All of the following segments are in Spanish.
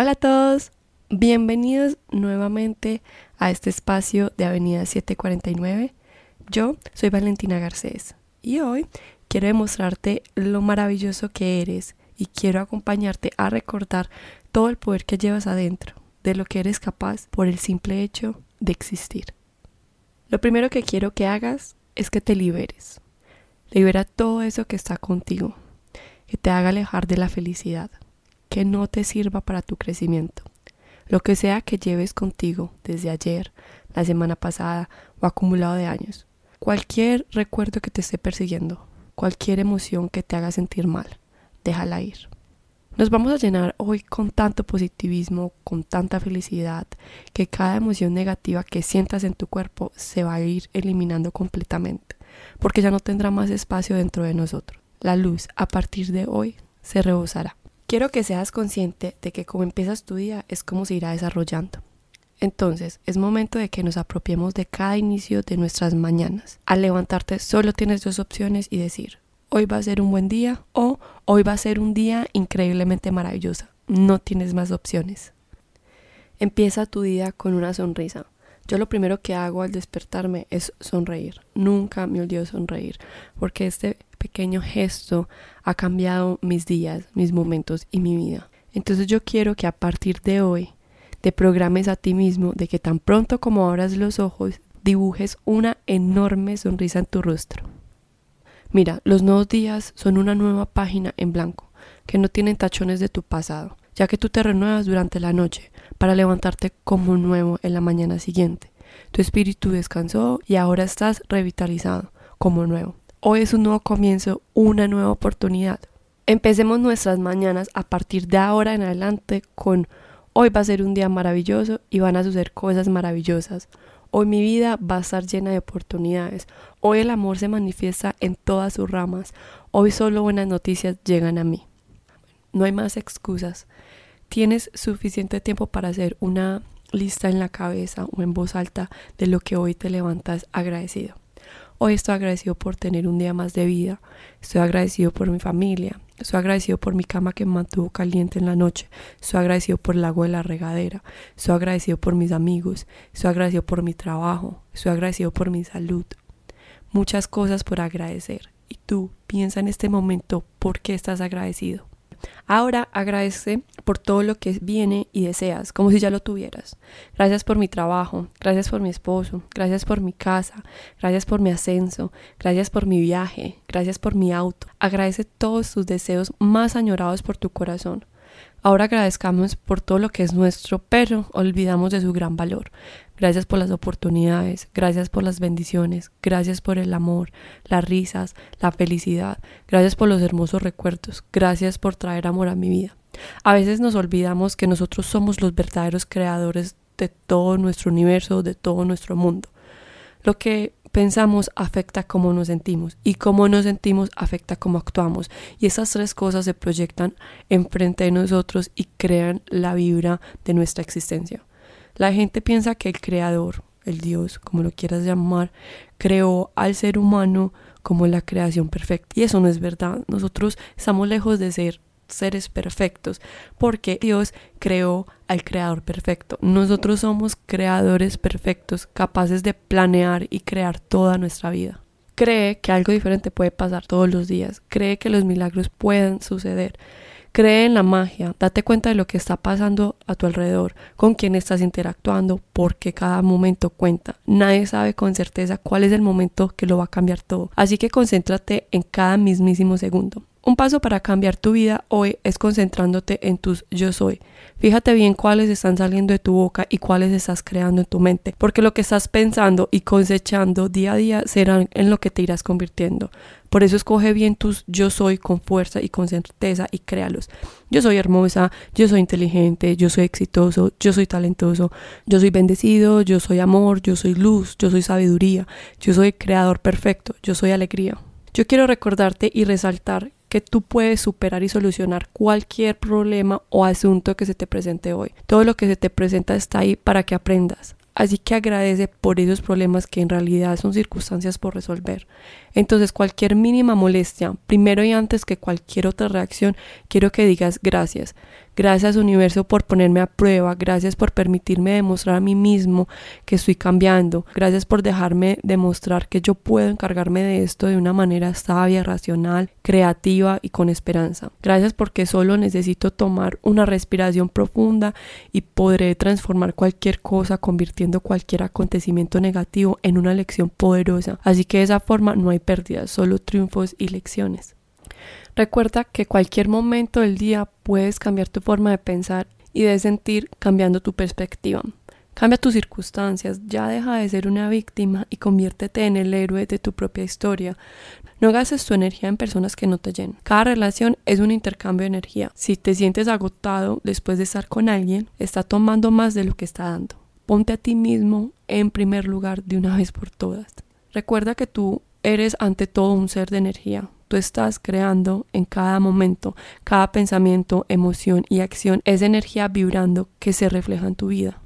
Hola a todos, bienvenidos nuevamente a este espacio de Avenida 749. Yo soy Valentina Garcés y hoy quiero demostrarte lo maravilloso que eres y quiero acompañarte a recordar todo el poder que llevas adentro, de lo que eres capaz por el simple hecho de existir. Lo primero que quiero que hagas es que te liberes. Libera todo eso que está contigo, que te haga alejar de la felicidad que no te sirva para tu crecimiento. Lo que sea que lleves contigo desde ayer, la semana pasada o acumulado de años. Cualquier recuerdo que te esté persiguiendo, cualquier emoción que te haga sentir mal, déjala ir. Nos vamos a llenar hoy con tanto positivismo, con tanta felicidad, que cada emoción negativa que sientas en tu cuerpo se va a ir eliminando completamente, porque ya no tendrá más espacio dentro de nosotros. La luz a partir de hoy se rebosará. Quiero que seas consciente de que como empiezas tu día es como se irá desarrollando. Entonces, es momento de que nos apropiemos de cada inicio de nuestras mañanas. Al levantarte solo tienes dos opciones y decir, hoy va a ser un buen día o hoy va a ser un día increíblemente maravilloso. No tienes más opciones. Empieza tu día con una sonrisa. Yo lo primero que hago al despertarme es sonreír. Nunca me olvido sonreír, porque este pequeño gesto ha cambiado mis días, mis momentos y mi vida. Entonces yo quiero que a partir de hoy te programes a ti mismo de que tan pronto como abras los ojos dibujes una enorme sonrisa en tu rostro. Mira, los nuevos días son una nueva página en blanco, que no tienen tachones de tu pasado, ya que tú te renuevas durante la noche para levantarte como nuevo en la mañana siguiente. Tu espíritu descansó y ahora estás revitalizado como nuevo. Hoy es un nuevo comienzo, una nueva oportunidad. Empecemos nuestras mañanas a partir de ahora en adelante con hoy va a ser un día maravilloso y van a suceder cosas maravillosas. Hoy mi vida va a estar llena de oportunidades. Hoy el amor se manifiesta en todas sus ramas. Hoy solo buenas noticias llegan a mí. No hay más excusas. Tienes suficiente tiempo para hacer una lista en la cabeza o en voz alta de lo que hoy te levantas agradecido. Hoy estoy agradecido por tener un día más de vida. Estoy agradecido por mi familia. Estoy agradecido por mi cama que me mantuvo caliente en la noche. Estoy agradecido por el agua de la regadera. Estoy agradecido por mis amigos. Estoy agradecido por mi trabajo. Estoy agradecido por mi salud. Muchas cosas por agradecer. Y tú piensa en este momento por qué estás agradecido. Ahora agradece por todo lo que viene y deseas, como si ya lo tuvieras. Gracias por mi trabajo, gracias por mi esposo, gracias por mi casa, gracias por mi ascenso, gracias por mi viaje, gracias por mi auto. Agradece todos tus deseos más añorados por tu corazón. Ahora agradezcamos por todo lo que es nuestro, pero olvidamos de su gran valor. Gracias por las oportunidades, gracias por las bendiciones, gracias por el amor, las risas, la felicidad, gracias por los hermosos recuerdos, gracias por traer amor a mi vida. A veces nos olvidamos que nosotros somos los verdaderos creadores de todo nuestro universo, de todo nuestro mundo. Lo que pensamos afecta cómo nos sentimos y cómo nos sentimos afecta cómo actuamos y esas tres cosas se proyectan enfrente de nosotros y crean la vibra de nuestra existencia. La gente piensa que el creador, el Dios, como lo quieras llamar, creó al ser humano como la creación perfecta y eso no es verdad. Nosotros estamos lejos de ser seres perfectos, porque Dios creó al creador perfecto. Nosotros somos creadores perfectos, capaces de planear y crear toda nuestra vida. Cree que algo diferente puede pasar todos los días, cree que los milagros pueden suceder. Cree en la magia, date cuenta de lo que está pasando a tu alrededor, con quién estás interactuando, porque cada momento cuenta. Nadie sabe con certeza cuál es el momento que lo va a cambiar todo. Así que concéntrate en cada mismísimo segundo. Un paso para cambiar tu vida hoy es concentrándote en tus yo soy. Fíjate bien cuáles están saliendo de tu boca y cuáles estás creando en tu mente, porque lo que estás pensando y cosechando día a día serán en lo que te irás convirtiendo. Por eso escoge bien tus yo soy con fuerza y con certeza y créalos. Yo soy hermosa, yo soy inteligente, yo soy exitoso, yo soy talentoso, yo soy bendecido, yo soy amor, yo soy luz, yo soy sabiduría, yo soy creador perfecto, yo soy alegría. Yo quiero recordarte y resaltar que tú puedes superar y solucionar cualquier problema o asunto que se te presente hoy. Todo lo que se te presenta está ahí para que aprendas. Así que agradece por esos problemas que en realidad son circunstancias por resolver. Entonces cualquier mínima molestia, primero y antes que cualquier otra reacción, quiero que digas gracias. Gracias universo por ponerme a prueba. Gracias por permitirme demostrar a mí mismo que estoy cambiando. Gracias por dejarme demostrar que yo puedo encargarme de esto de una manera sabia, racional, creativa y con esperanza. Gracias porque solo necesito tomar una respiración profunda y podré transformar cualquier cosa convirtiendo cualquier acontecimiento negativo en una lección poderosa. Así que de esa forma no hay pérdidas, solo triunfos y lecciones. Recuerda que cualquier momento del día puedes cambiar tu forma de pensar y de sentir cambiando tu perspectiva. Cambia tus circunstancias, ya deja de ser una víctima y conviértete en el héroe de tu propia historia. No gastes tu energía en personas que no te llenan. Cada relación es un intercambio de energía. Si te sientes agotado después de estar con alguien, está tomando más de lo que está dando. Ponte a ti mismo en primer lugar de una vez por todas. Recuerda que tú eres ante todo un ser de energía, tú estás creando en cada momento, cada pensamiento, emoción y acción es energía vibrando que se refleja en tu vida.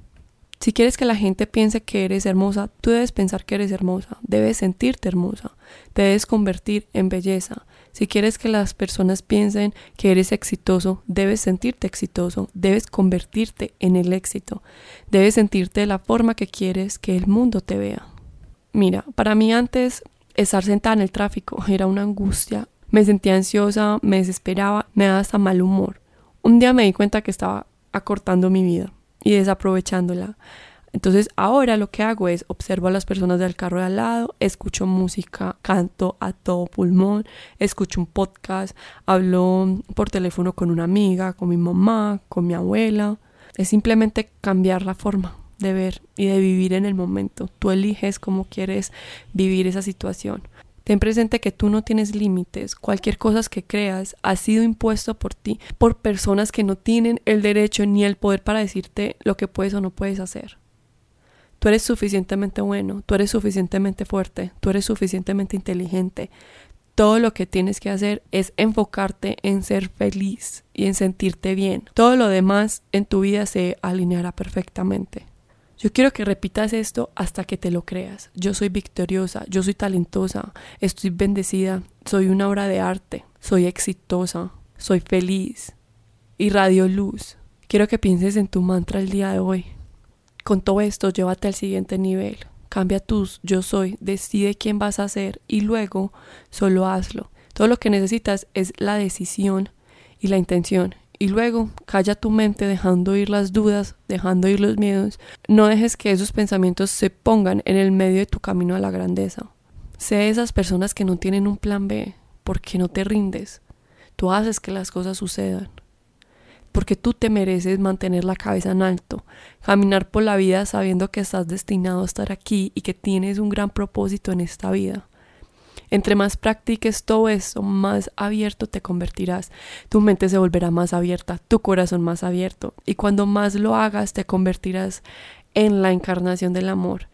Si quieres que la gente piense que eres hermosa, tú debes pensar que eres hermosa, debes sentirte hermosa, te debes convertir en belleza. Si quieres que las personas piensen que eres exitoso, debes sentirte exitoso, debes convertirte en el éxito, debes sentirte de la forma que quieres que el mundo te vea. Mira, para mí antes estar sentada en el tráfico era una angustia. Me sentía ansiosa, me desesperaba, me daba hasta mal humor. Un día me di cuenta que estaba acortando mi vida y desaprovechándola. Entonces ahora lo que hago es observo a las personas del carro de al lado, escucho música, canto a todo pulmón, escucho un podcast, hablo por teléfono con una amiga, con mi mamá, con mi abuela. Es simplemente cambiar la forma de ver y de vivir en el momento. Tú eliges cómo quieres vivir esa situación. Ten presente que tú no tienes límites. Cualquier cosa que creas ha sido impuesto por ti, por personas que no tienen el derecho ni el poder para decirte lo que puedes o no puedes hacer. Tú eres suficientemente bueno, tú eres suficientemente fuerte, tú eres suficientemente inteligente. Todo lo que tienes que hacer es enfocarte en ser feliz y en sentirte bien. Todo lo demás en tu vida se alineará perfectamente. Yo quiero que repitas esto hasta que te lo creas. Yo soy victoriosa, yo soy talentosa, estoy bendecida, soy una obra de arte, soy exitosa, soy feliz, y radio luz. Quiero que pienses en tu mantra el día de hoy. Con todo esto, llévate al siguiente nivel. Cambia tus yo soy, decide quién vas a ser y luego solo hazlo. Todo lo que necesitas es la decisión y la intención y luego calla tu mente dejando ir las dudas, dejando ir los miedos. No dejes que esos pensamientos se pongan en el medio de tu camino a la grandeza. Sé esas personas que no tienen un plan B, porque no te rindes. Tú haces que las cosas sucedan. Porque tú te mereces mantener la cabeza en alto, caminar por la vida sabiendo que estás destinado a estar aquí y que tienes un gran propósito en esta vida. Entre más practiques todo eso, más abierto te convertirás. Tu mente se volverá más abierta, tu corazón más abierto. Y cuando más lo hagas, te convertirás en la encarnación del amor.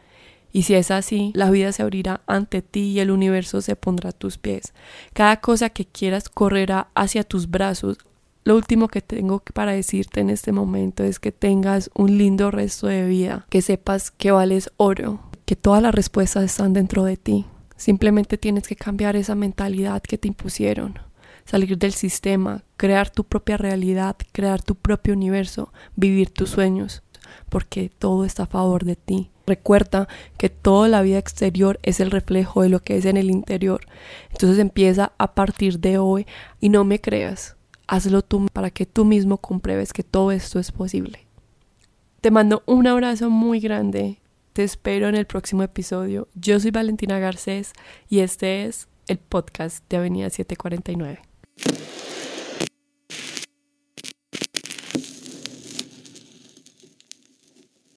Y si es así, la vida se abrirá ante ti y el universo se pondrá a tus pies. Cada cosa que quieras correrá hacia tus brazos. Lo último que tengo para decirte en este momento es que tengas un lindo resto de vida, que sepas que vales oro, que todas las respuestas están dentro de ti. Simplemente tienes que cambiar esa mentalidad que te impusieron, salir del sistema, crear tu propia realidad, crear tu propio universo, vivir tus sueños, porque todo está a favor de ti. Recuerda que toda la vida exterior es el reflejo de lo que es en el interior. Entonces empieza a partir de hoy y no me creas. Hazlo tú para que tú mismo compruebes que todo esto es posible. Te mando un abrazo muy grande te espero en el próximo episodio. Yo soy Valentina Garcés y este es el podcast de Avenida 749.